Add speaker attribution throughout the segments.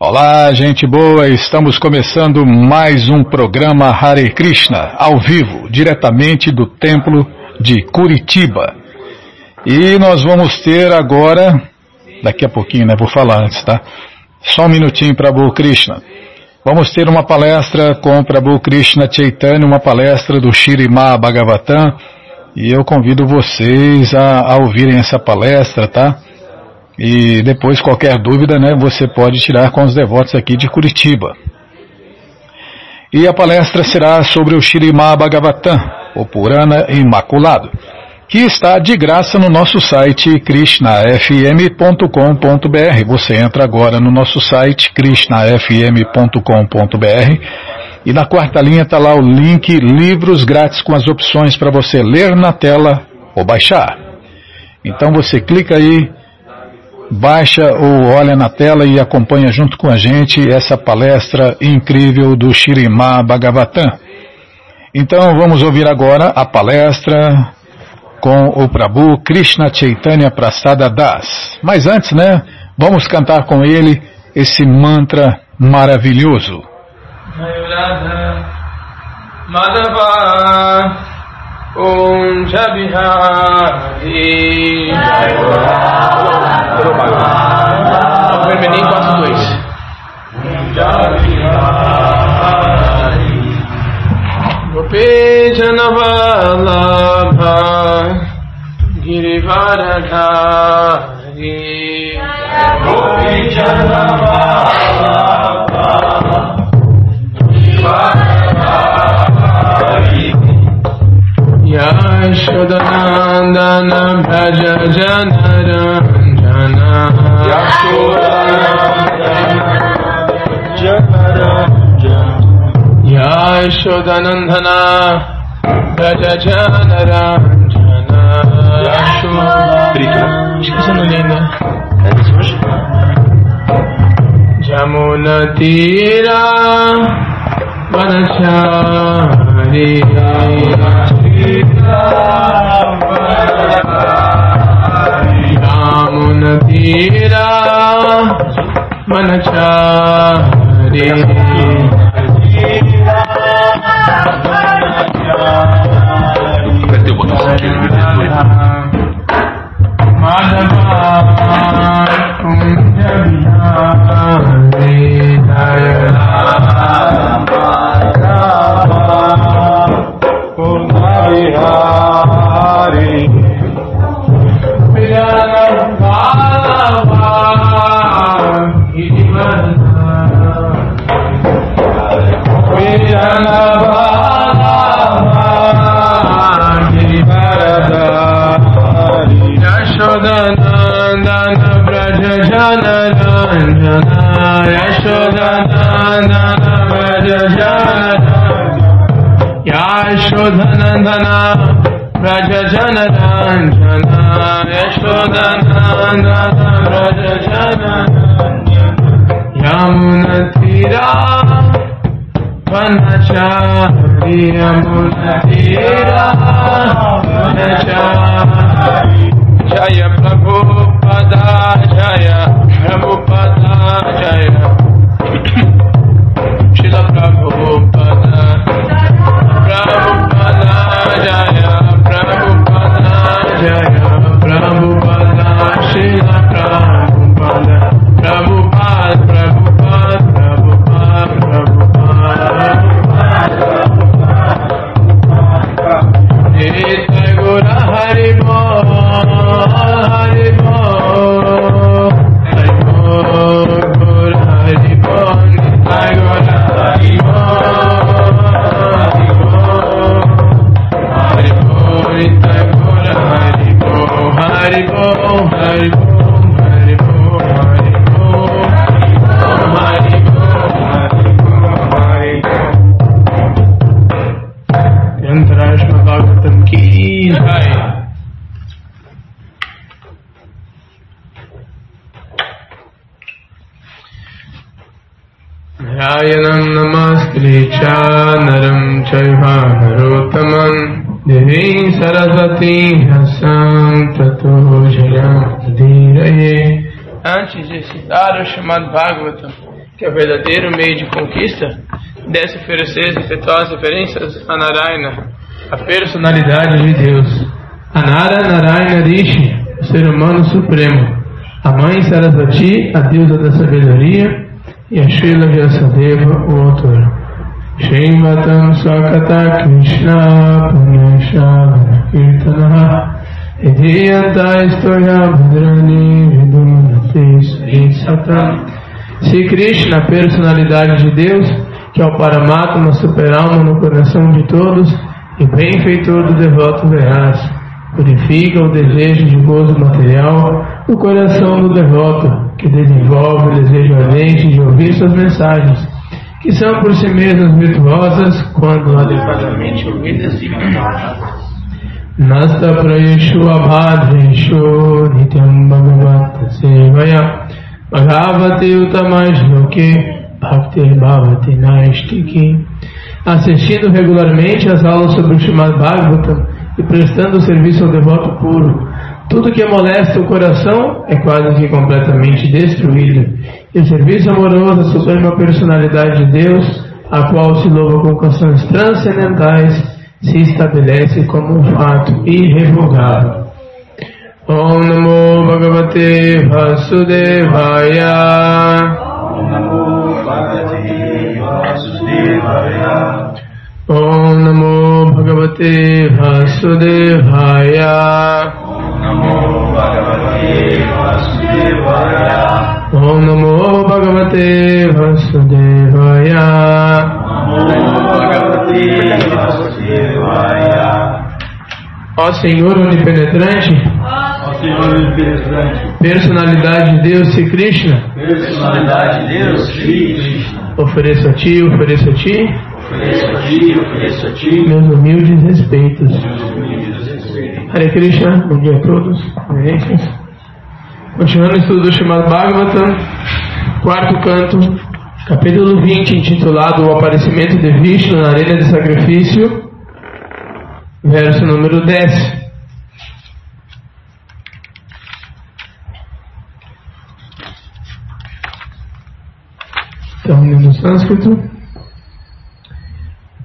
Speaker 1: Olá, gente boa, estamos começando mais um programa Hare Krishna, ao vivo, diretamente do Templo de Curitiba. E nós vamos ter agora, daqui a pouquinho, né? Vou falar antes, tá? Só um minutinho para Prabhu Krishna. Vamos ter uma palestra com Prabhu Krishna Chaitanya, uma palestra do Shirima Bhagavatam, e eu convido vocês a, a ouvirem essa palestra, tá? E depois, qualquer dúvida, né, você pode tirar com os devotos aqui de Curitiba. E a palestra será sobre o Shirimá Bhagavatam, o Purana Imaculado, que está de graça no nosso site krishnafm.com.br. Você entra agora no nosso site krishnafm.com.br e na quarta linha está lá o link Livros Grátis com as opções para você ler na tela ou baixar. Então você clica aí baixa ou olha na tela e acompanha junto com a gente essa palestra incrível do Shirimá Bhagavatam. Então vamos ouvir agora a palestra com o Prabhu Krishna Chaitanya Prasada Das. Mas antes, né, vamos cantar com ele esse mantra maravilhoso. Madhava Om Jabihari Vermelhinho, passo dois. Gopejanavalabha Girivaradhari Gopejanavalabha Yashkodanandanam Bhajajanarajana Yashodanandana Bhajajanarajana Yashodanandana Bhajajanarajana Jamuna Tira Vanachari तेरा मन चारे प्रत्युपकार chamado Bhagavatam, que é o verdadeiro meio de conquista, deve oferecer efetuar referências a Narayana, a personalidade de Deus. Anara Narayana Rishi, o ser humano supremo, a mãe Sarasvati, a deusa da sabedoria, e a Srila Vyasadeva, o autor. Shrimatam Sakata Krishna Punyashavana Kirtanaha Hidiyanta Istoya Bhadrani Vidunati Satam Se Krishna, a personalidade de Deus, que é o Paramatma, super-alma no coração de todos e benfeitor do devoto veraz, purifica o desejo de gozo material no coração do devoto, que desenvolve o desejo ardente de ouvir suas mensagens, que são por si mesmas virtuosas quando adequadamente ouvidas e cantadas. Prayeshu abhadreshu nityam bhagavat sevaya bhagavati utamajloke bhakti bhavati naistiki assistindo regularmente às aulas sobre o Srimad Bhagavatam e prestando serviço ao devoto puro. Tudo que molesta o coração é quase que completamente destruído. E o serviço amoroso à suprema personalidade de Deus, a qual se louva com canções transcendentais, se estabelece como um fato irrevogável. Om Namo Bhagavate Vasudevaya. Om Namo Bhagavate Vasudevaya. Om Namo Bhagavate Vasudevaya. Om Namo Bhagavate Vasudevaya. Om Namo Bhagavate Vasudevaya. Namo Bhagavate Vasudevaya. Ó Senhor onipenetrante,
Speaker 2: Ó Senhor onipenetrante,
Speaker 1: personalidade de Deus Sri Krishna,
Speaker 2: personalidade de Deus, Krishna,
Speaker 1: ofereço a Ti, ofereço a Ti.
Speaker 2: Ofereço a Ti, ofereço a Ti,
Speaker 1: meus humildes respeitos.
Speaker 2: meus humildes respeitos.
Speaker 1: Hare Krishna, bom dia a todos, reverências. Continuando o estudo do Srimad Bhagavatam, quarto canto, capítulo 20, intitulado O Aparecimento de Vishnu na Arena de Sacrifício, verso número 10. Estão lendo o sânscrito?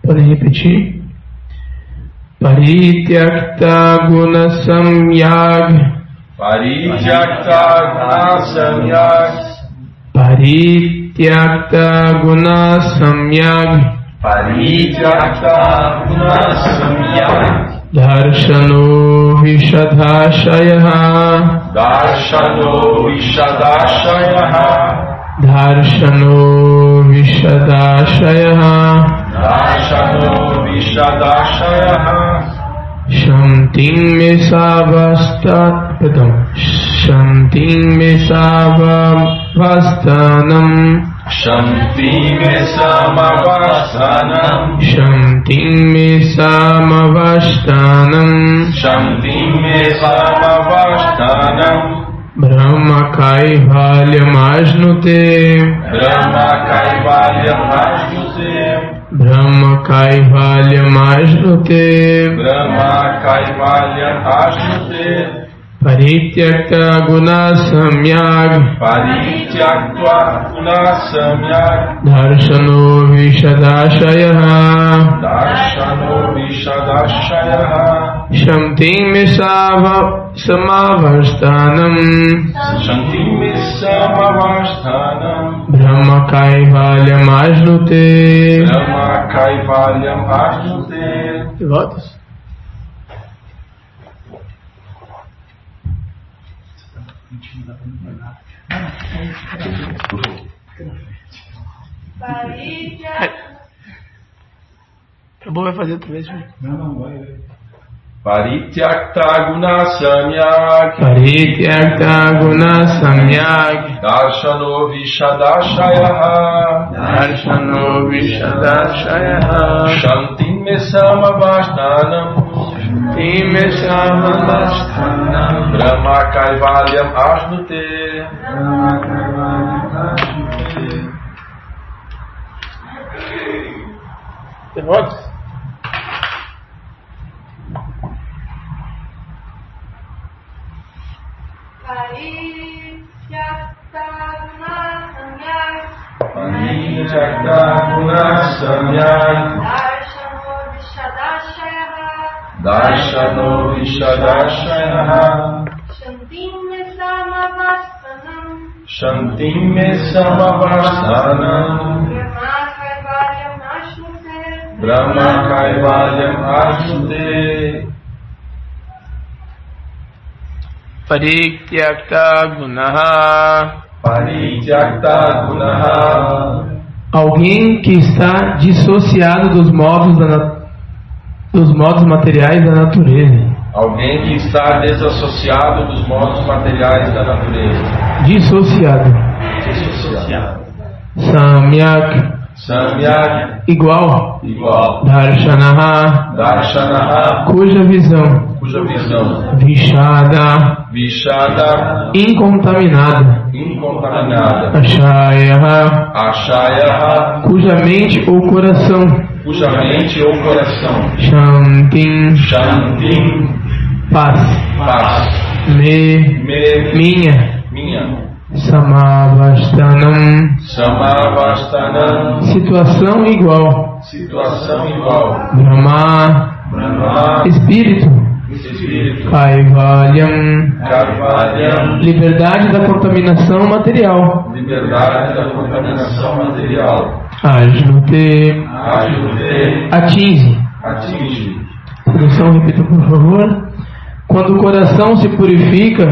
Speaker 1: Podem repetir? Parityakta guna samyag
Speaker 2: Parityakta
Speaker 1: guna samyag
Speaker 2: Parityakta Gunasamyag,
Speaker 1: Darshano
Speaker 2: दर्शनो विषदाशयः
Speaker 1: दर्शनो विशदाशयः
Speaker 2: दर्शनो विशदाशयः
Speaker 1: दर्शनो विशदाशयः शन्तिमे सा शन्तिं शन्तिमे सावभस्तनम्
Speaker 2: Shanti me samavasanam,
Speaker 1: Shantim me samavastanam
Speaker 2: Shanti me samavastanam,
Speaker 1: Brahma Kaivalyam Ajnute
Speaker 2: Brahma Kaivalyam Ajnute,
Speaker 1: Brahma Kaivalyam Ajnute
Speaker 2: Brahma Kaivalyam Ajnute,
Speaker 1: Parityakta Guna Samyag.
Speaker 2: Parityakta Gunasamyag,
Speaker 1: Darshano Vishadashaya
Speaker 2: Darshano Vishadashaya,
Speaker 1: Shantim Misava Samavastanam
Speaker 2: Shanti me samavastanam,
Speaker 1: Brahma Kaivalyam Ajnute
Speaker 2: Brahma Kaivalyam Ajnute,
Speaker 1: Devotos? Acabou, vai fazer outra vez.
Speaker 2: Parityakta Gunasamyag,
Speaker 1: Parityakta Guna Samyag
Speaker 2: Darshano Vishadashaya,
Speaker 1: Darshano Vishadashaya
Speaker 2: Shanti me samavastanam,
Speaker 1: Time Samavastanam
Speaker 2: Brahma Kaivalyam Ajnute,
Speaker 1: Devotos?
Speaker 3: Parityakta
Speaker 2: Panityakta Gunasamyak Darshano Vishadashayaha Shantim me samavastanam Brahma Kaivalyam Ashnute
Speaker 1: Parityakta Gunaha
Speaker 2: Parityakta Gunaha
Speaker 1: Alguém que está dissociado dos modos, da, dos modos materiais da natureza.
Speaker 2: Alguém que está desassociado dos modos materiais da natureza.
Speaker 1: Dissociado.
Speaker 2: Dissociado.
Speaker 1: Samyak.
Speaker 2: Samyak.
Speaker 1: Igual.
Speaker 2: Igual.
Speaker 1: Darshanaha.
Speaker 2: Darshanaha.
Speaker 1: Cuja visão.
Speaker 2: Cuja visão.
Speaker 1: Vishada.
Speaker 2: Vishada.
Speaker 1: Incontaminada.
Speaker 2: Incontaminada.
Speaker 1: Ashayaha.
Speaker 2: Ashayaha.
Speaker 1: Cuja mente ou coração.
Speaker 2: Cuja mente ou coração.
Speaker 1: Shantim.
Speaker 2: Shantim.
Speaker 1: Paz.
Speaker 2: Paz.
Speaker 1: Me.
Speaker 2: Me.
Speaker 1: Minha.
Speaker 2: Minha.
Speaker 1: Samavastanam.
Speaker 2: Samavastanam.
Speaker 1: Situação igual.
Speaker 2: Situação igual.
Speaker 1: Brahma.
Speaker 2: Brahma.
Speaker 1: Espírito.
Speaker 2: Espírito.
Speaker 1: Kaivalyam.
Speaker 2: Kaivalyam.
Speaker 1: Liberdade da contaminação material.
Speaker 2: Liberdade da contaminação material.
Speaker 1: Ajnute.
Speaker 2: Ajude.
Speaker 1: Atinge.
Speaker 2: Atinge.
Speaker 1: Tradução, repita por favor. Quando o coração se purifica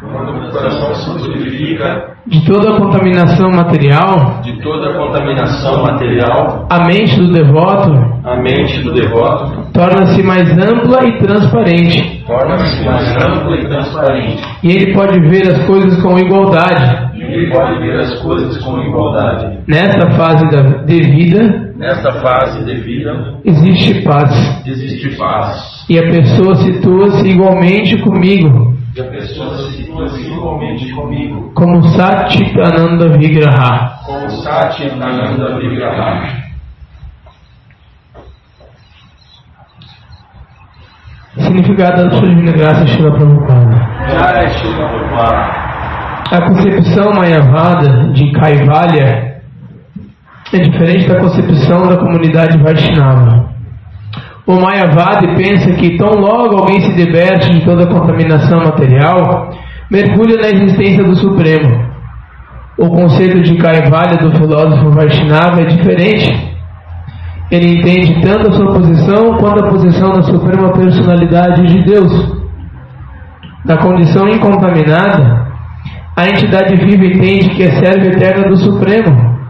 Speaker 2: Quando o coração se purifica
Speaker 1: de toda a contaminação material,
Speaker 2: de toda a contaminação material,
Speaker 1: a mente do devoto
Speaker 2: a mente do devoto
Speaker 1: torna-se mais ampla e transparente.
Speaker 2: torna-se mais ampla e transparente.
Speaker 1: E ele pode ver as coisas com igualdade.
Speaker 2: Ele pode ver as coisas com igualdade.
Speaker 1: Nesta fase da, de vida,
Speaker 2: Nesta fase de vida,
Speaker 1: existe paz.
Speaker 2: existe paz.
Speaker 1: E a pessoa situa-se igualmente comigo,
Speaker 2: E a pessoa se situa igualmente comigo,
Speaker 1: como Sati Ananda Vigraha.
Speaker 2: como Sati Ananda Vigraha.
Speaker 1: Significado da sua divina graça, Shila Prabhupada.
Speaker 2: Jai Shila Prabhupada.
Speaker 1: A concepção Mayavada de Kaivalya é diferente da concepção da comunidade Vaishnava. O Mayavadi pensa que tão logo alguém se liberte de toda a contaminação material, mergulha na existência do Supremo. O conceito de Kaivalya do filósofo Vaishnava é diferente. Ele entende tanto a sua posição quanto a posição da Suprema Personalidade de Deus. Na condição incontaminada, a entidade viva entende que é serva eterna do Supremo.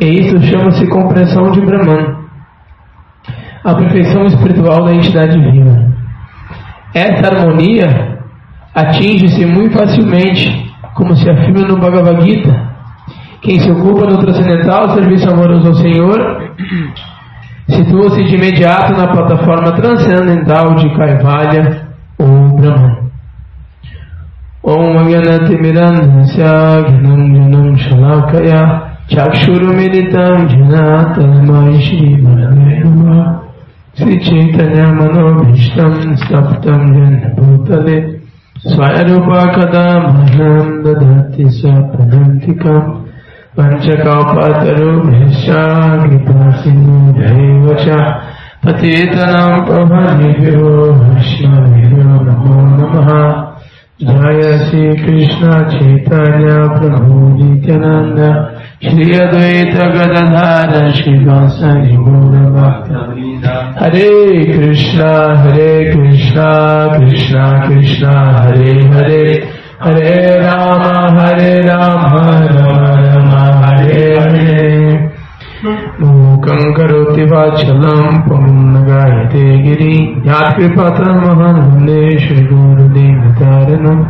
Speaker 1: E isso chama-se compreensão de Brahman, a perfeição espiritual da entidade viva. Essa harmonia atinge-se muito facilmente, como se afirma no Bhagavad Gita. Quem se ocupa do transcendental serviço amoroso ao Senhor situa-se de imediato na plataforma transcendental de Kaivalya ou Brahman. ओम अगनतिमिरन्धस्याघ्नं जनं शलाकया चक्षुरुमिलितं जना तन्मयि श्रीमरणे नमः श्रीचैतन्यमनोभीष्टं सप्तं जन्मभूतले स्वयरूपा कदा मह्यं ददाति स पदन्तिकम् पञ्चकापातरुभ्यश्च कृपासिन्धैव च पतितनां प्रभनिभ्यो हर्षाभ्यो नमो नमः जय श्रीकृष्ण चैतन्य प्रभु नित्यानन्द। श्री अद्वैत गदाधर गौरभक्तवृन्द हरे कृष्णा हरे कृष्णा कृष्णा कृष्णा, हरे हरे। हरे राम हरे राम राम राम, हरे हरे। मूकं करोति वाचलां पुं गायते गिरि। यात्कृपात्रमहानन्दे श्रीगुरुदेवतारणम्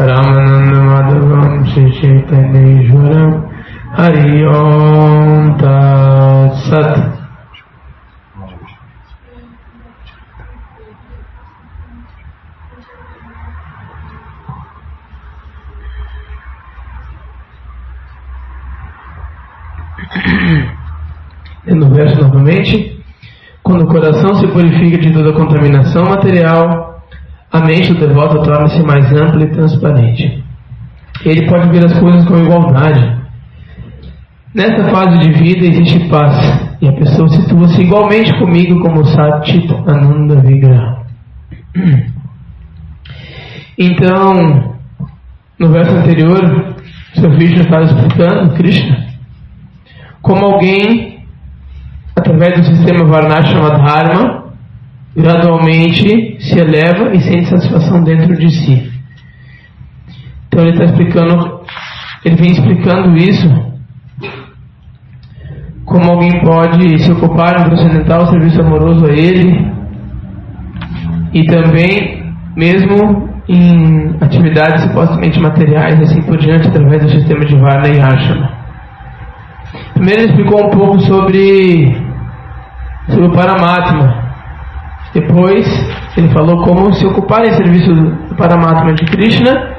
Speaker 1: रामानन्दमाधवं श्रीचैतन्येश्वरम् हरि ओं तत्सत्। Verso novamente, quando o coração se purifica de toda contaminação material, a mente do devoto torna-se mais ampla e transparente. Ele pode ver as coisas com igualdade. Nessa fase de vida existe paz e a pessoa situa-se igualmente comigo como Satit Ananda Vigra. Então, no verso anterior, seu Krishna estava explicando, Krishna, como alguém, através do sistema Varnashama Dharma, gradualmente se eleva e sente satisfação dentro de si. Então ele está explicando, ele vem explicando isso, como alguém pode se ocupar em transcendental serviço amoroso a ele, e também, mesmo em atividades supostamente materiais, assim por diante, através do sistema de Varna e Ashana. Primeiro ele explicou um pouco sobre, sobre o Paramatma. Depois ele falou como se ocupar em serviço do Paramatma de Krishna.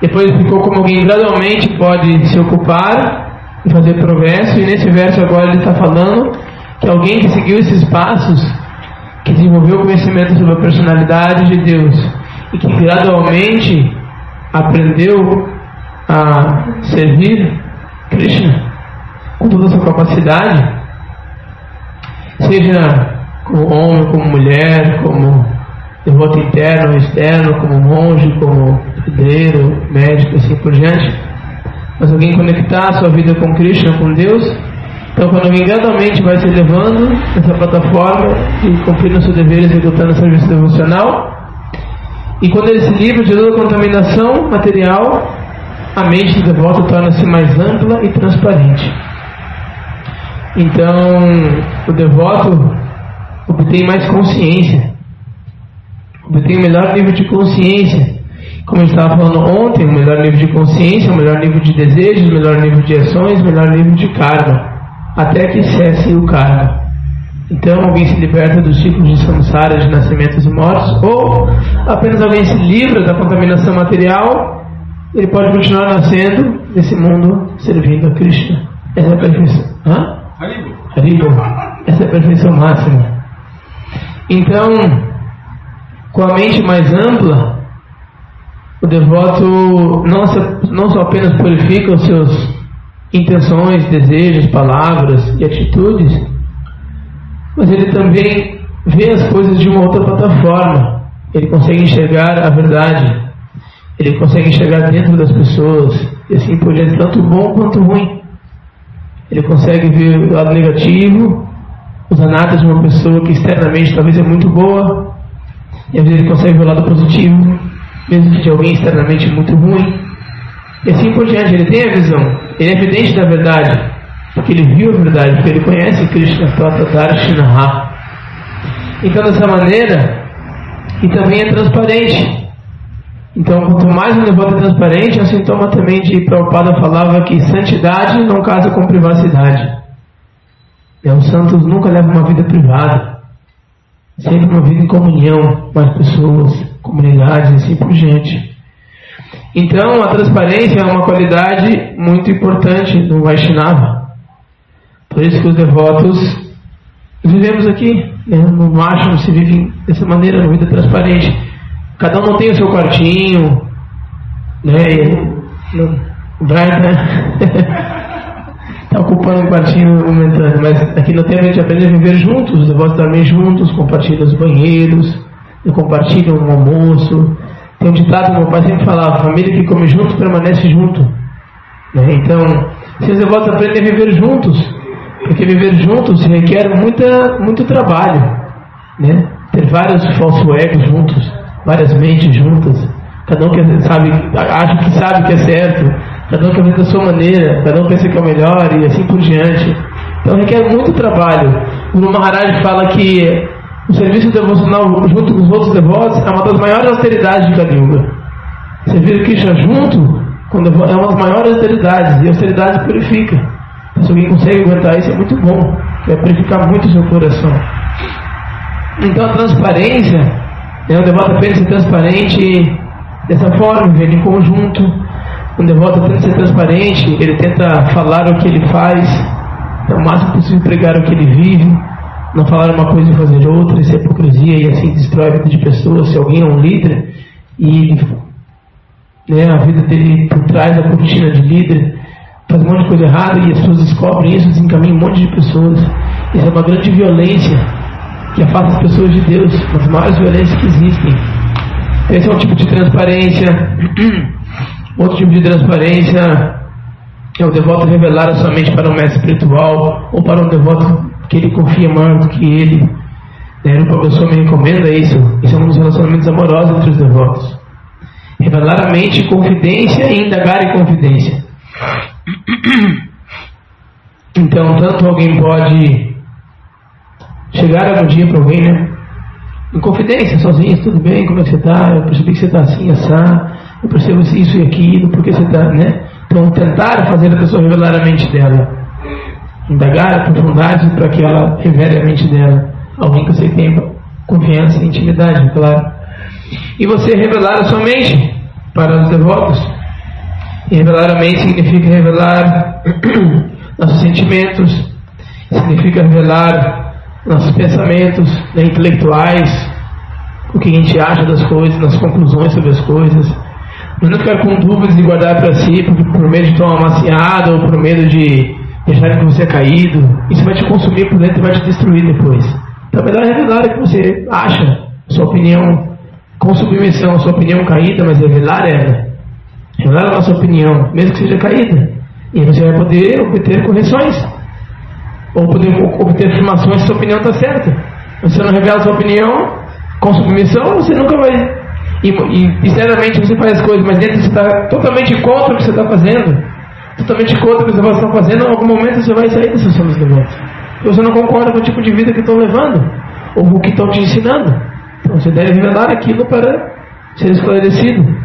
Speaker 1: Depois explicou como alguém gradualmente pode se ocupar e fazer progresso. E nesse verso agora ele está falando que alguém que seguiu esses passos, que desenvolveu conhecimento sobre a personalidade de Deus e que gradualmente aprendeu a servir Krishna com toda a sua capacidade, seja como homem, como mulher, como devoto interno externo, como monge, como pedreiro, médico, assim por diante. Mas alguém conectar a sua vida com Krishna, com Deus, então quando alguém gradualmente vai se elevando nessa plataforma e cumprindo seus deveres, executando o serviço devocional, e quando ele se livra de toda contaminação material, a mente do devoto torna-se mais ampla e transparente. Então, o devoto obtém mais consciência, obtém um melhor nível de consciência. Como eu estava falando ontem, o melhor nível de consciência, o melhor nível de desejos, o melhor nível de ações, o melhor nível de karma, até que cesse o karma. Então alguém se liberta dos ciclos de samsara, de nascimentos e mortes, ou apenas alguém se livra da contaminação material, ele pode continuar nascendo nesse mundo servindo a Krishna. Essa é a perfeição. Hã? Haribo. Essa é a perfeição máxima. Então, com a mente mais ampla, o devoto não, não só apenas purifica os seus intenções, desejos, palavras e atitudes, mas ele também vê as coisas de uma outra plataforma. Ele consegue enxergar a verdade. Ele consegue enxergar dentro das pessoas. E assim por diante, tanto bom quanto ruim. Ele consegue ver o lado negativo, os anatas de uma pessoa que externamente talvez é muito boa. E às vezes ele consegue ver o lado positivo, mesmo que de alguém externamente muito ruim. E assim por diante, ele tem a visão. Ele é evidente da verdade porque ele viu a verdade, porque ele conhece Krishna Pratadarshinaha. Então, dessa maneira, e também é transparente. Então, quanto mais um devoto é transparente, é um sintoma também de Prabhupada falava que santidade não casa com privacidade. É, os santos nunca levam uma vida privada, sempre uma vida em comunhão com as pessoas, comunidades e assim por diante. Então, a transparência é uma qualidade muito importante no Vaishnava. Por isso que os devotos vivemos aqui, né? no máximo se vive dessa maneira, uma vida transparente. Cada um tem o seu quartinho, né? O Brian está ocupando um quartinho momentâneo, mas aqui no tempo a gente aprende a viver juntos, os devotos também juntos, compartilham os banheiros, compartilham o almoço. Tem um ditado que meu pai sempre falava, família que come junto permanece junto. Né? Então, se os devotos aprendem a viver juntos, porque viver juntos requer muita, muito trabalho, né? Ter vários falsos egos juntos, várias mentes juntas, cada um que sabe, acha que sabe que é certo, cada um quer fazer da sua maneira, cada um pensa que é o melhor e assim por diante. Então requer muito trabalho. O Maharaj fala que o serviço devocional junto com os outros devotos é uma das maiores austeridades de Kali Servir Krishna junto é uma das maiores austeridades, e a austeridade purifica. Se alguém consegue aguentar isso, é muito bom. Vai purificar muito o seu coração. Então a transparência, né, o devoto ser transparente dessa forma, viver em conjunto. O devoto tenta ser transparente, ele tenta falar o que ele faz, o máximo possível pregar o que ele vive, não falar uma coisa e fazer outra, isso é hipocrisia e assim destrói a vida de pessoas. Se alguém é um líder e né, a vida dele por trás da cortina de líder faz um monte de coisa errada e as pessoas descobrem isso, desencaminham um monte de pessoas. Isso é uma grande violência que afasta as pessoas de Deus, das maiores violências que existem. Esse é um tipo de transparência. Outro tipo de transparência é o devoto revelar a sua mente para um mestre espiritual ou para um devoto que ele confia maior do que ele. Né? Uma pessoa me recomenda isso. Isso é um dos relacionamentos amorosos entre os devotos. Revelar a mente confidência e indagar em confidência. Então, tanto alguém pode chegar algum dia para alguém, né? Em confidência, sozinho, tudo bem, como é que você está? Eu percebi que você está assim, assar, eu percebo isso e aquilo, porque você está, né? Então, tentar fazer a pessoa revelar a mente dela. Indagar profundidade para que ela revele a mente dela. Alguém que você tenha confiança e intimidade, claro. E você revelar a sua mente para os devotos. E revelar a mente significa revelar nossos sentimentos, significa revelar nossos pensamentos né, intelectuais, o que a gente acha das coisas, nas conclusões sobre as coisas. Mas não ficar com dúvidas e guardar para si por, por medo de tomar uma maciada ou por medo de deixar que você é caído. Isso vai te consumir por dentro e vai te destruir depois. Então é melhor revelar o que você acha, sua opinião com submissão, sua opinião caída, mas revelar ela. Revelar a nossa opinião, mesmo que seja caída. E você vai poder obter correções. Ou poder obter afirmações se sua opinião está certa. Você não revela sua opinião com submissão, você nunca vai e, e sinceramente você faz as coisas, mas dentro você está totalmente contra o que você está fazendo, totalmente contra o que você está fazendo, em algum momento você vai sair dessas zonas de voto. Você não concorda com o tipo de vida que estão levando, ou com o que estão te ensinando. Então você deve revelar aquilo para ser esclarecido.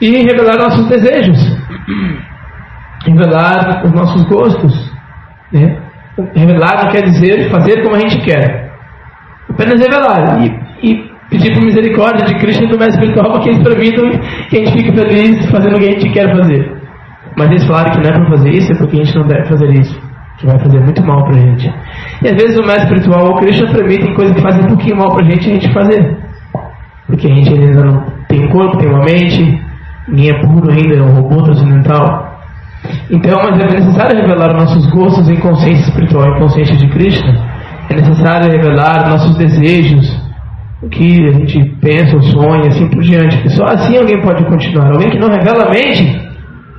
Speaker 1: E revelar nossos desejos, revelar os nossos gostos. Né? Revelar não quer dizer fazer como a gente quer, apenas revelar. E, e pedir por misericórdia de Cristo e do mestre espiritual para que eles permitam que a gente fique feliz fazendo o que a gente quer fazer. Mas eles falaram que não é para fazer isso, é porque a gente não deve fazer isso. Que vai fazer muito mal para a gente. E às vezes o mestre espiritual ou o Cristo permitem coisas que fazem um pouquinho mal para a gente a gente fazer. Porque a gente ainda não tem corpo, tem uma mente, ninguém é puro ainda, é um robô transcendental. Então, mas é necessário revelar nossos gostos em consciência espiritual, em consciência de Cristo. É necessário revelar nossos desejos, o que a gente pensa, sonha, assim por diante. Porque só assim alguém pode continuar. Alguém que não revela a mente,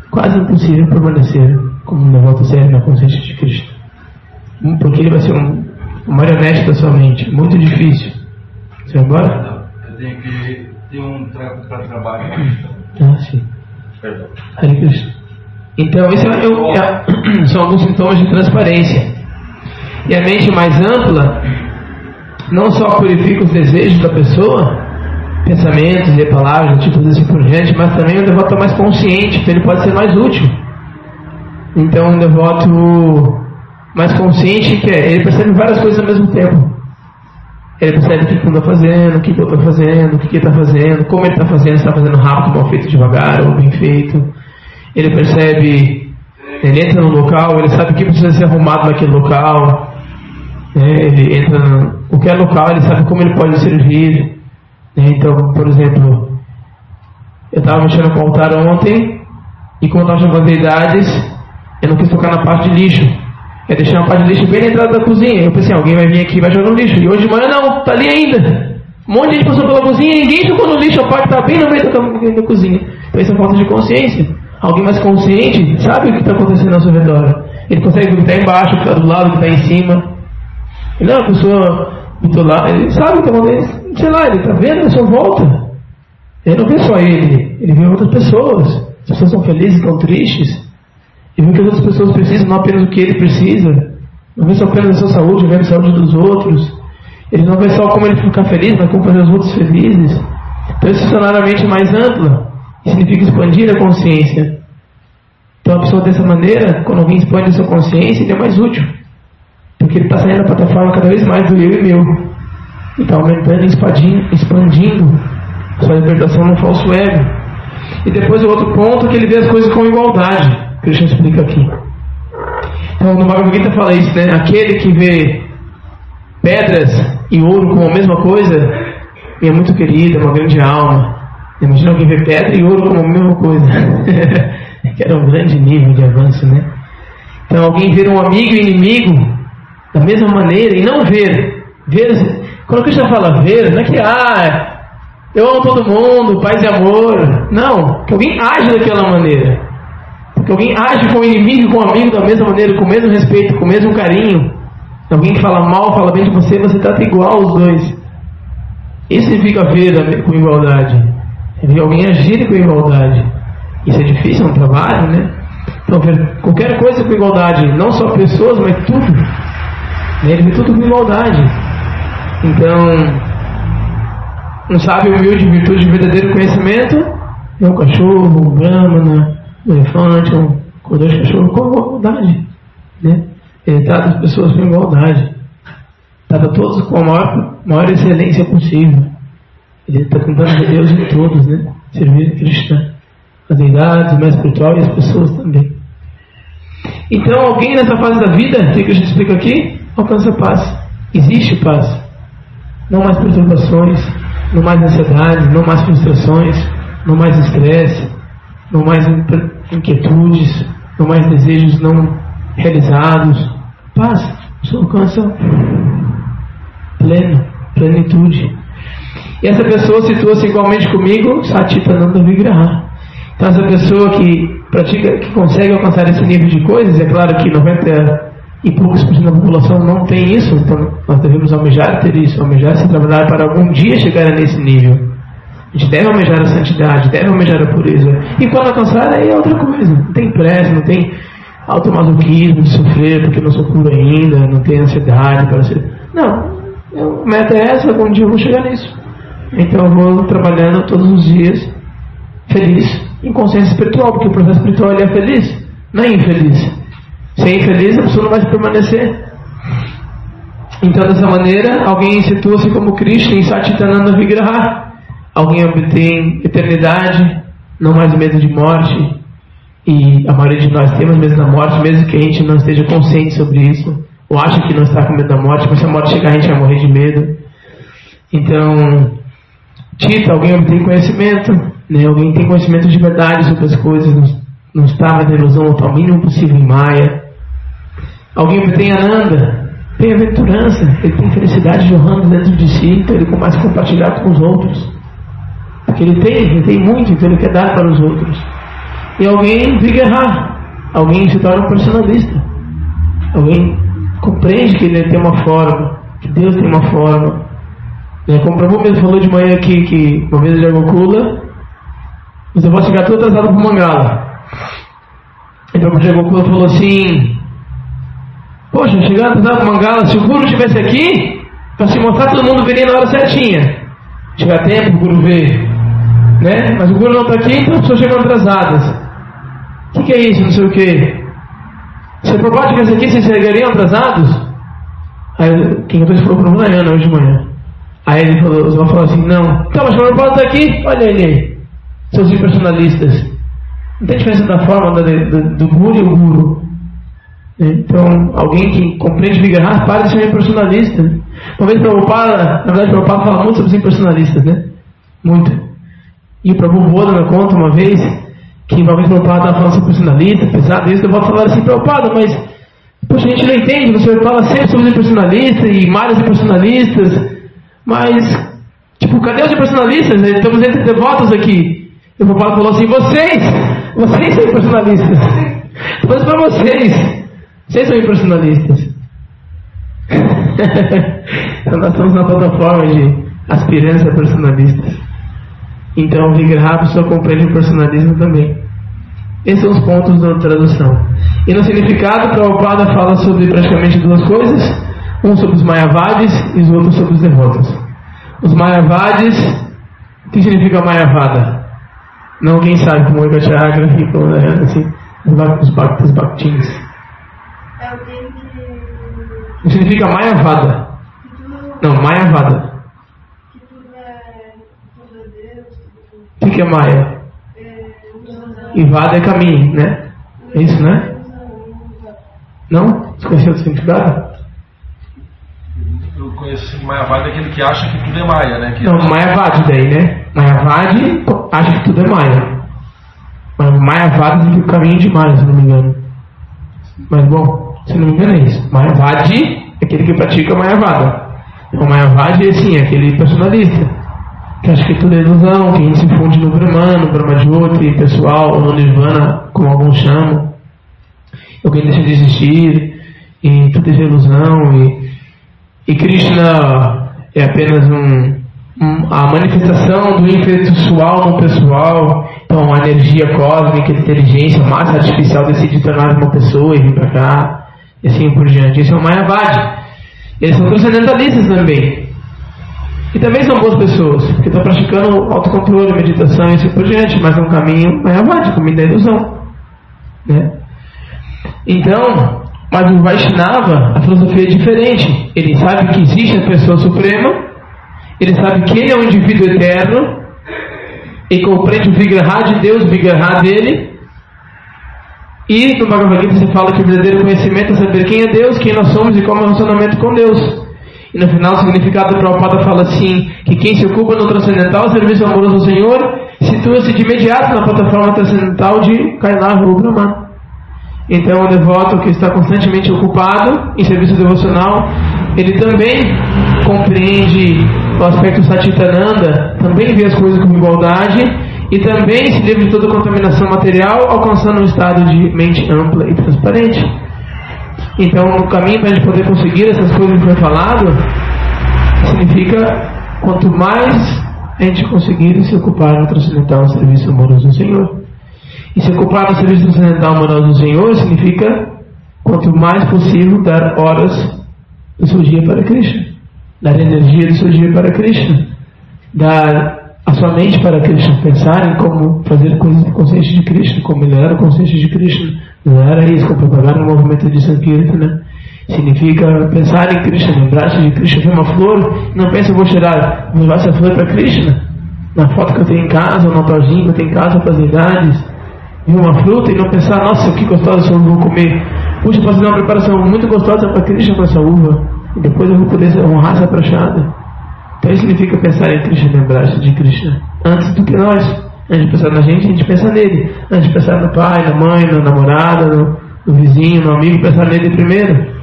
Speaker 1: quase impossível permanecer como uma volta séria na consciência de Cristo. Porque ele vai ser um, um marionete da sua mente. Muito difícil. Você vai embora?
Speaker 2: Eu tenho que ter um para trabalho.
Speaker 1: Ah, sim.
Speaker 2: Perdão.
Speaker 1: Hare Krishna. Então, esse é, é, são alguns sintomas de transparência. E a mente mais ampla não só purifica os desejos da pessoa, pensamentos e palavras, tipos assim por mas também o devoto é mais consciente, então ele pode ser mais útil. Então, um devoto mais consciente que é, ele percebe várias coisas ao mesmo tempo. Ele percebe o que ele está fazendo, o que eu fazendo, o que ele está fazendo, como ele está fazendo, se está fazendo rápido, mal feito, devagar ou bem feito. Ele percebe, ele entra no local, ele sabe o que precisa ser arrumado naquele local. Né? Ele entra em qualquer local, ele sabe como ele pode servir. Né? Então, por exemplo, eu estava mexendo com o altar ontem e eu estava chamando deidades, eu não quis tocar na parte de lixo. Eu deixei uma parte de lixo bem na entrada da cozinha. Eu pensei, alguém vai vir aqui e vai jogar no lixo. E hoje de manhã não, está ali ainda. Um monte de gente passou pela cozinha e ninguém jogou no lixo, a parte está bem no meio da, da cozinha. Então isso é falta de consciência. Alguém mais consciente sabe o que está acontecendo ao seu redor. Ele consegue ver o que está embaixo, o que está do lado, o que está em cima. Ele é uma pessoa lá, ele sabe o que acontece, sei lá, ele está vendo a sua volta. Ele não vê só ele, ele vê outras pessoas. As pessoas são felizes, estão tristes. E vê que as outras pessoas precisam, não apenas o que ele precisa. Não vê só apenas a sua saúde, vê a saúde dos outros. Ele não vê só como ele ficar feliz, mas como fazer os outros felizes. Então isso torna a mente mais ampla. Significa expandir a consciência. Então a pessoa dessa maneira, quando alguém expande a sua consciência, ele é mais útil. Porque ele está saindo da plataforma cada vez mais do eu e meu. E está aumentando e expandindo, expandindo sua libertação no falso ego. E depois o outro ponto é que ele vê as coisas com igualdade. Krishna explica aqui. Então no Bhagavad Gita fala isso, né? Aquele que vê pedras e ouro como a mesma coisa, é muito querido, é uma grande alma. Imagina alguém ver pedra e ouro como a mesma coisa. que era um grande nível de avanço, né? Então alguém ver um amigo e inimigo da mesma maneira e não ver. ver quando o Cristo fala ver, não é que ah, eu amo todo mundo, paz e amor. Não, que alguém age daquela maneira. Que alguém age com o inimigo, com o amigo da mesma maneira, com o mesmo respeito, com o mesmo carinho. Alguém que fala mal, fala bem de você, você trata igual os dois. Isso significa ver com igualdade. É ver alguém agir com igualdade. Isso é difícil, é um trabalho, né? Então, qualquer coisa com igualdade, não só pessoas, mas tudo. Né? Ele vê tudo com igualdade. Então, um sábio humilde, virtude de verdadeiro conhecimento, é um cachorro, um brahmana, um elefante, um cordão de cachorro com igualdade. Né? Ele trata as pessoas com igualdade. Trata todos com a maior, maior excelência possível. Ele está tentando Deus em todos, né? Servir a Krishna. As deidades, o mais espiritual e as pessoas também. Então, alguém nessa fase da vida, que a gente explica aqui, alcança paz. Existe paz. Não mais perturbações, não mais ansiedade, não mais frustrações, não mais estresse, não mais inquietudes, não mais desejos não realizados. Paz, você alcança pleno, plenitude. E essa pessoa situa-se igualmente comigo, Satitananda Vigraha. Então essa pessoa que pratica, que consegue alcançar esse nível de coisas, é claro que 90 e poucos por cento da população não tem isso, então nós devemos almejar ter isso, almejar se trabalhar para algum dia chegar nesse nível. A gente deve almejar a santidade, deve almejar a pureza. E quando alcançar, aí é outra coisa. Não tem pressa, não tem automasoquismo de sofrer porque não sou puro ainda, não tem ansiedade para ser. Não, a meta é essa, algum dia eu vou chegar nisso. Então eu vou trabalhando todos os dias, feliz, em consciência espiritual, porque o processo espiritual é feliz, não é infeliz. Se é infeliz, a pessoa não vai permanecer. Então, dessa maneira, alguém situa-se como Krishna em Satitananda Vigraha. Alguém obtém eternidade, não mais medo de morte. E a maioria de nós temos medo da morte, mesmo que a gente não esteja consciente sobre isso. Ou acha que não está com medo da morte, mas se a morte chegar, a gente vai morrer de medo. Então, Alguém obtém conhecimento, né? alguém tem conhecimento de verdade sobre as coisas, não, está mais na ilusão ao mínimo possível em Maia. Alguém tem Ananda, tem aventurança, ele tem felicidade jorrando dentro de si, então ele começa a compartilhar com os outros. Porque ele tem, ele tem muito, então ele quer dar para os outros. E alguém errar, alguém se torna um personalista. Alguém compreende que ele tem uma forma, que Deus tem uma forma. É, como o Prabhu mesmo falou de manhã aqui, que uma vez ele Gokula, você pode chegar todo atrasado para o Mangala. E o Prabhu Gokula falou assim, Poxa, chegando no Mangala, se o Guru estivesse aqui, para se mostrar, todo mundo viria na hora certinha. Tiver tempo, o Guru ver. Né? Mas o Guru não está aqui, então as pessoas chegam atrasadas. O que, que, é isso? Não sei o que. Se o Prabhupada estivesse aqui, vocês chegariam atrasados? Aí, quem eu falou para o Nayana hoje de manhã. Aí ele falou, os falou assim, não. Então, mas o Prabhupada está aqui, olha ele aí. Seus impersonalistas. Não tem diferença da forma do, do, do Guru e o Guru. Então, alguém que compreende Vigrahar, para de ser impersonalista. Uma vez Prabhupada, na verdade, Prabhupada fala muito sobre os impersonalistas, né? Muito. E o Prabhupada conta uma vez que uma vez Prabhupada estava falando sobre personalista, apesar disso, eu vou falar assim, Prabhupada, mas, poxa, a gente não entende, você fala sempre sobre os impersonalistas e malhas impersonalistas, mas, tipo, cadê os impersonalistas? Estamos entre devotos aqui. E o Prabhupada falou assim, vocês, vocês são impersonalistas. Mas para vocês, vocês são impersonalistas. então nós estamos na plataforma de aspirantes a personalistas. Então o a pessoa compreende o personalismo também. Esses são os pontos da tradução. E no significado, Prabhupada fala sobre praticamente duas coisas. Um sobre os Mayavadis e os outros sobre os devotos. Os Mayavadis, o que significa Mayavada? Não alguém sabe como é que a Chagra fica assim, os Bhaktins. Significa Mayavada. Não, Mayavada. O que é Maya? E Vada é caminho, né? É isso, né? Não? Você conheceu o significado?
Speaker 2: Conheço assim, Mayavada é aquele que acha que tudo é Maia, né? Que
Speaker 1: não, Mayavadi daí, né? Mayavadi acha que tudo é Maia. Mayavada significa o caminho de Maya, se não me engano. Mas bom, se não me engano é isso. Mayavadi é aquele que pratica Mayavada. Então Mayavadi é sim, é aquele personalista. Que acha que tudo é ilusão, que a gente se funde no Brahman, no Brahmajyoti, pessoal, ou no Nirvana, como alguns chamam. Alguém deixa de existir, e tudo é ilusão, e, e Krishna é apenas um, a manifestação do impessoal no pessoal, então a energia cósmica, a inteligência, a massa artificial decide tornar uma pessoa e vir para cá, e assim por diante. Isso é o Mayavad. Eles são transcendentalistas também. E também são boas pessoas, porque estão praticando autocontrole, meditação e assim por diante, mas é um caminho Mayavad, caminho da ilusão. Né? Então, mas o Vaishnava, a filosofia é diferente. Ele sabe que existe a pessoa suprema, ele sabe que ele é um indivíduo eterno e compreende o Vigraha de Deus, o Vigraha dele. E no Bhagavad Gita se fala que o verdadeiro conhecimento é saber quem é Deus, quem nós somos e qual é o relacionamento com Deus. E no final o significado do Prabhupada fala assim, que quem se ocupa no transcendental serviço amoroso ao Senhor, situa-se de imediato na plataforma transcendental de Kailash ou Brahman. Então o devoto que está constantemente ocupado em serviço devocional, ele também compreende o aspecto Satitananda, também vê as coisas com igualdade e também se livra de toda contaminação material, alcançando um estado de mente ampla e transparente. Então, no caminho para a gente poder conseguir essas coisas que foi falado, significa quanto mais a gente conseguir se ocupar no transcendental serviço amoroso do Senhor. E se ocupar no serviço transcendental amoroso do Senhor significa quanto mais possível dar horas do seu dia para Krishna dar energia do seu dia para Krishna, dar a sua mente para Krishna, pensar em como fazer coisas de consciência de Krishna, como melhorar a consciência de Krishna, melhorar isso, como propagar o movimento de Sankirtana. Significa pensar em Krishna, lembrar-se de Krishna, ver uma flor, não pensa, vou tirar, vou levar essa flor para Krishna. Na foto que eu tenho em casa, ou altarzinho que eu tenho em casa para as idades, ver uma fruta e não pensar, nossa, que gostosa uva vou comer. Puxa, posso fazer uma preparação muito gostosa para Krishna com essa uva e depois eu vou poder honrar essa prachada. Então isso significa pensar em Krishna, lembrar-se de Krishna antes do que nós. Antes de pensar na gente, a gente pensa nele. Antes de pensar no pai, na mãe, na namorada, no, no vizinho, no amigo, pensar nele primeiro.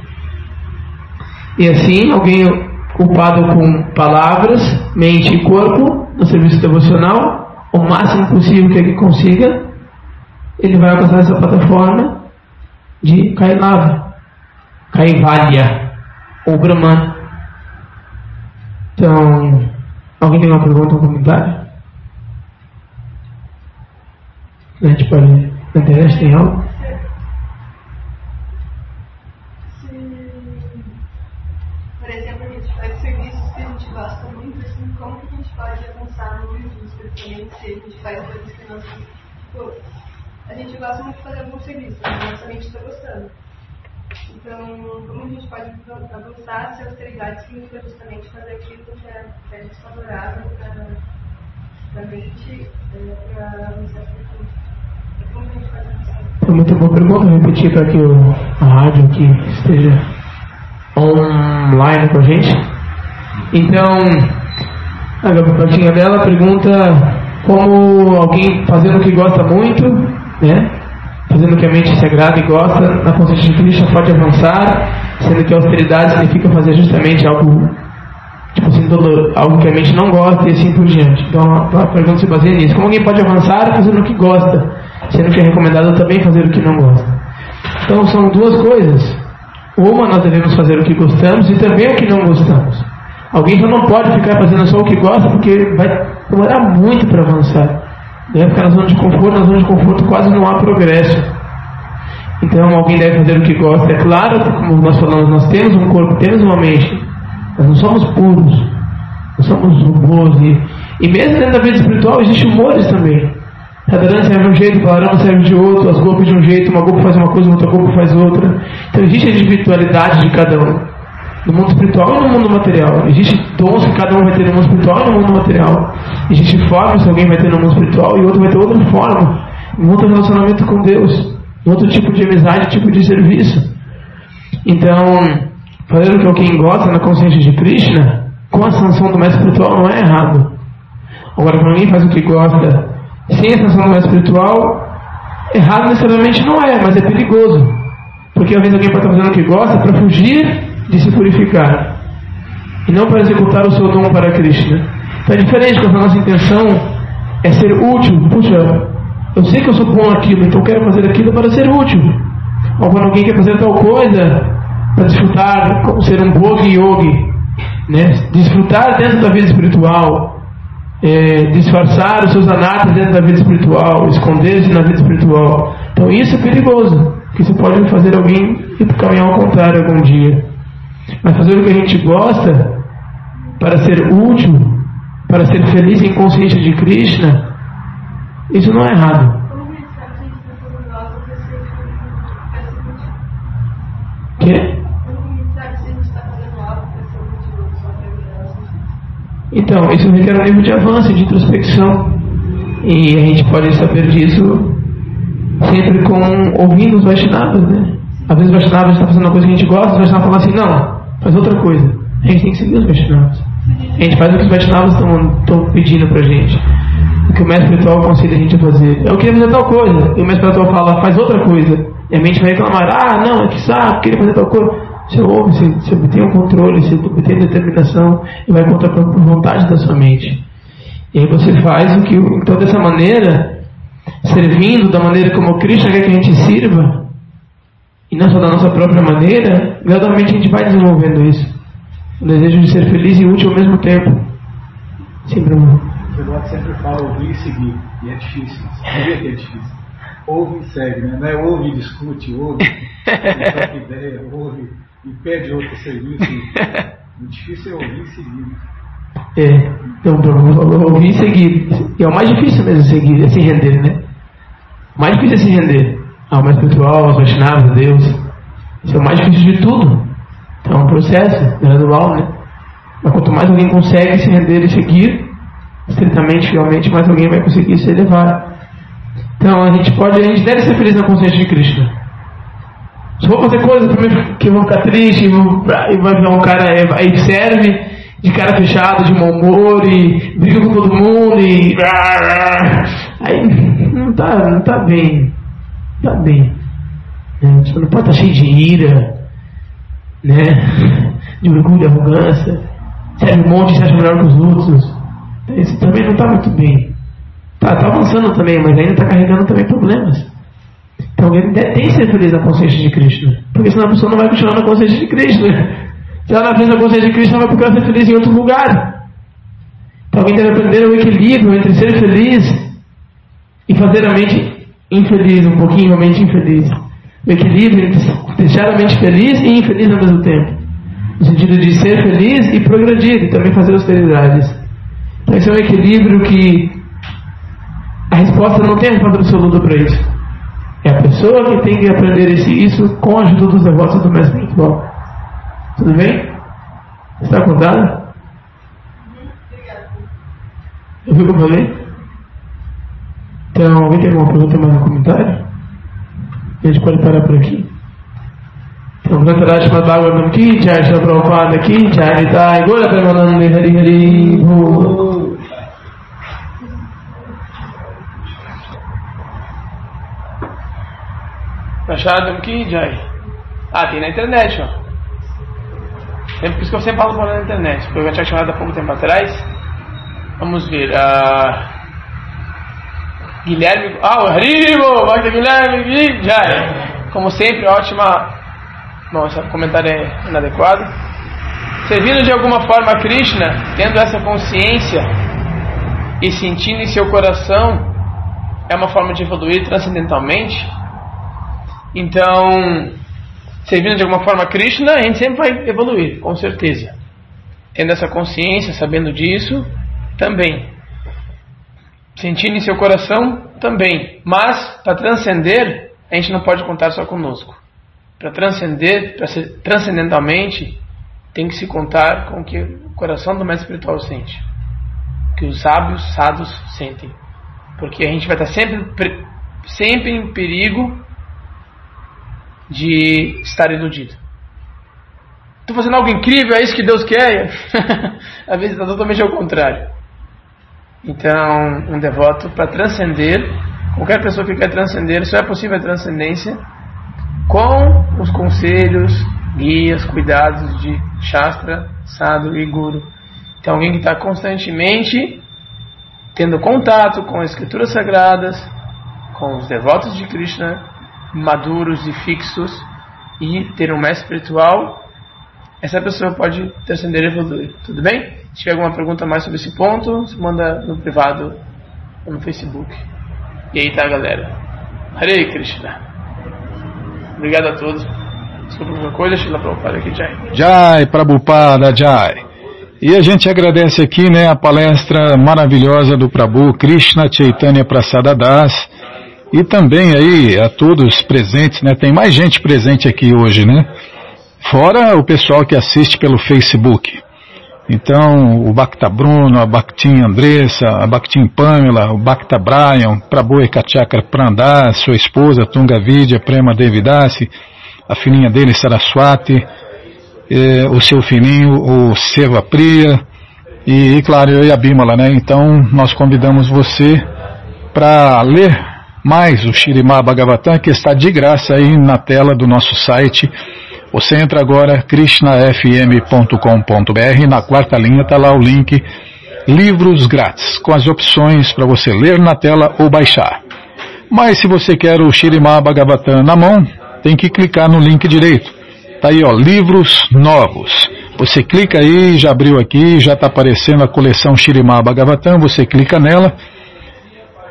Speaker 1: E assim, alguém ocupado com palavras, mente e corpo, no serviço devocional, o máximo possível que ele consiga, ele vai alcançar essa plataforma de Kailava, Kaivalya ou Brahman. Então, alguém tem uma pergunta ou comentário? A gente pode. Na internet tem algo?
Speaker 3: Gosta muito fazer algum serviço, mas nossa mente está gostando. Então, como a gente pode avançar se a austeridade significa justamente fazer aquilo que é, que é desfavorável para a mente, é, para avançar Como a gente avançar?
Speaker 1: É muito boa pergunta, vou repetir para que o, a rádio aqui esteja online com a gente. Então, a perguntinha dela pergunta como alguém fazendo o que gosta muito, né? Fazendo que a mente se agrada e gosta, na consciência de Krishna pode avançar, sendo que a austeridade significa fazer justamente algo, tipo assim, dolor, algo que a mente não gosta e assim por diante. Então a pergunta se baseia nisso. Como alguém pode avançar fazendo o que gosta, sendo que é recomendado também fazer o que não gosta? Então são duas coisas. Uma, nós devemos fazer o que gostamos e também o que não gostamos. Alguém só não pode ficar fazendo só o que gosta porque vai demorar muito para avançar. Deve ficar na zona de conforto, na zona de conforto quase não há progresso. Então alguém deve fazer o que gosta. É claro, como nós falamos, nós temos um corpo, temos uma mente, mas não somos puros, não somos robôs. E, e mesmo dentro da vida espiritual existem humores também. Radharana serve de um jeito, Balarama serve de outro, as golpes de um jeito, uma golpe faz uma coisa, outra golpe faz outra. Então existe a individualidade de cada um no mundo espiritual e no mundo material. Existem dons que cada um vai ter no mundo espiritual e no mundo material. Existem formas que alguém vai ter no mundo espiritual e outro vai ter outra forma. Um outro relacionamento com Deus. Um outro tipo de amizade, tipo de serviço. Então, fazer o que alguém gosta na consciência de Krishna, com a sanção do mestre espiritual, não é errado. Agora, para mim, faz o que gosta sem a sanção do mestre espiritual, Errado necessariamente não é, mas é perigoso. Porque às vezes alguém pode estar fazendo o que gosta para fugir de se purificar. E não para executar o seu dom para Krishna. Então é diferente quando a nossa intenção é ser útil. Puxa, eu sei que eu sou bom naquilo, então eu quero fazer aquilo para ser útil. Ou quando alguém quer fazer tal coisa para desfrutar, como ser um bogi yogi, né? desfrutar dentro da vida espiritual, é, disfarçar os seus anatas dentro da vida espiritual, esconder-se na vida espiritual. Então isso é perigoso, porque isso pode fazer alguém ir caminhar ao contrário algum dia. Mas fazer o que a gente gosta para ser útil, para ser feliz em consciência de Krishna, isso não é errado. Quê? Então, isso requer um nível de avanço, de introspecção. E a gente pode saber disso sempre com ouvindo os Vaishnavas, né? Às vezes o Vaishnava está fazendo uma coisa que a gente gosta, os Vaishnavas falam assim, não, faz outra coisa. A gente tem que seguir os Vaishnavas. A gente faz o que os Vaishnavas estão pedindo pra gente. O que o mestre espiritual aconselha a gente a fazer. Eu queria fazer tal coisa. E o mestre espiritual fala, faz outra coisa. E a mente vai reclamar, ah, não, é que saco, queria fazer tal coisa. Você ouve, você, você obtém o controle, você obtém determinação e vai contra a vontade da sua mente. E aí você faz o que. Então, dessa maneira, servindo da maneira como Cristo quer que a gente sirva, e não só da nossa própria maneira, gradualmente a gente vai desenvolvendo isso. O desejo de ser feliz e útil ao mesmo tempo.
Speaker 4: Sim, Bruno. O sempre fala ouvir e seguir, e é difícil. Sabia que é difícil. Ouve e segue, né? Não é ouve e discute, ouve, troca ideia, ouve e pede outro serviço. o difícil é ouvir e seguir.
Speaker 1: É, então, ouvir e seguir. E é o mais difícil mesmo seguir, é se render, né? O mais difícil é se render ao mais espiritual, aos Vaishnavas, a Deus. Isso é o mais difícil de tudo. Então é um processo gradual, né? Mas quanto mais alguém consegue se render e seguir, estritamente, fielmente, mais alguém vai conseguir se elevar. Então a gente pode, a gente deve ser feliz na consciência de Cristo. Se for fazer coisas que vão ficar triste e vai virar um cara é, aí serve de cara fechado, de mau humor e briga com todo mundo e aí não tá, não tá bem, tá bem. Né? Você não pode estar cheio de ira, né? De orgulho, arrogância, serve um monte e se acha melhor que os outros. Isso também não está muito bem. Tá, tá avançando também, mas ainda está carregando também problemas. Então ele tem que ser feliz na consciência de Cristo. Porque senão a pessoa não vai continuar na consciência de Cristo. Se ela não fez na consciência de Cristo, ela vai procurar ser feliz em outro lugar. Então alguém deve aprender o equilíbrio entre ser feliz e fazer a mente infeliz, um pouquinho a mente infeliz. O equilíbrio entre deixar a mente feliz e infeliz ao mesmo tempo. No sentido de ser feliz e progredir, e também fazer austeridades. Então esse é um equilíbrio que a resposta não tem resposta absoluta para isso. É a pessoa que tem que aprender isso com a ajuda dos devotos do mestre espiritual. Tudo bem? Está acordado? Eu vi o que eu falei? Então, alguém tem alguma pergunta mais no comentário? A gente pode parar por aqui. Então, Grantaraj Madhavatam Ki, Jai Shri Prabhupada Ki, Jai Nitai, Gora Premanande Hari Hari, Prashadam Ki Jai. Ah, tem na internet, ó. Sempre, por isso que eu sempre falo na internet, porque eu já tinha chamado há pouco tempo atrás. Vamos ver. Uh, Guilherme. Ah, o! Vai Guilherme Ki Jai. Como sempre, ótima. Bom, esse comentário é inadequado. Servindo de alguma forma a Krishna, tendo essa consciência e sentindo em seu coração, é uma forma de evoluir transcendentalmente então, servindo de alguma forma a Krishna, a gente sempre vai evoluir, com certeza. Tendo essa consciência, sabendo disso, também. Sentindo em seu coração, também. Mas, para transcender, a gente não pode contar só conosco. Para transcender, para ser transcendentalmente, tem que se contar com o que o coração do mestre espiritual sente. Que os sábios, sábios sentem. Porque a gente vai estar sempre, sempre em perigo de estar iludido. Estou fazendo algo incrível, é isso que Deus quer? Às vezes está totalmente ao contrário. Então, um devoto, para transcender, qualquer pessoa que quer transcender, só é possível a transcendência com os conselhos, guias, cuidados de Shastra, Sadhu e Guru. Então, alguém que está constantemente tendo contato com as escrituras sagradas, com os devotos de Krishna, maduros e fixos, e ter um mestre espiritual, essa pessoa pode transcender e evoluir. Tudo bem? Se tiver alguma pergunta mais sobre esse ponto, manda no privado ou no Facebook. E aí tá, galera. Hare Krishna. Obrigado a todos. Desculpa qualquer coisa, Shila Prabhupada aqui, Jai.
Speaker 5: Jai, Prabhupada, Jai. E a gente agradece aqui, né, a palestra maravilhosa do Prabhu Krishna Chaitanya Prasada Das e também aí a todos presentes, né? Tem mais gente presente aqui hoje, né? Fora o pessoal que assiste pelo Facebook. Então, o Bacta Bruno, a Bactin Andressa, a Bactin Pamela, o Bacta Brian, Prabhu Ekachakra Prandas, sua esposa Tunga Vidya, Prema Devidasi, a filhinha dele Saraswati, eh, o seu filhinho, o Seva Priya, e, e claro, eu e a Bimala, né? Então, nós convidamos você para ler mais o Shirimá Bhagavatam, que está de graça aí na tela do nosso site. Você entra agora, krishnafm.com.br, na quarta linha está lá o link Livros Grátis, com as opções para você ler na tela ou baixar. Mas se você quer o Shirimá Bhagavatam na mão, tem que clicar no link direito. Tá aí, ó, livros novos. Você clica aí, já abriu aqui, já está aparecendo a coleção Shirimá Bhagavatam, você clica nela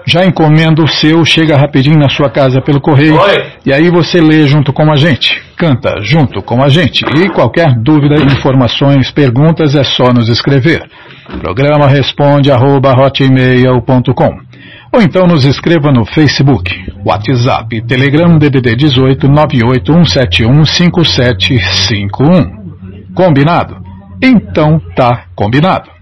Speaker 5: já encomenda o seu, chega rapidinho na sua casa pelo correio Oi. e aí você lê junto com a gente, canta junto com a gente. E qualquer dúvida, informações, perguntas é só nos escrever. Programa responde arroba hotmail.com ou então nos escreva no Facebook, WhatsApp, Telegram DDD 18 981715751. Combinado? Então tá combinado.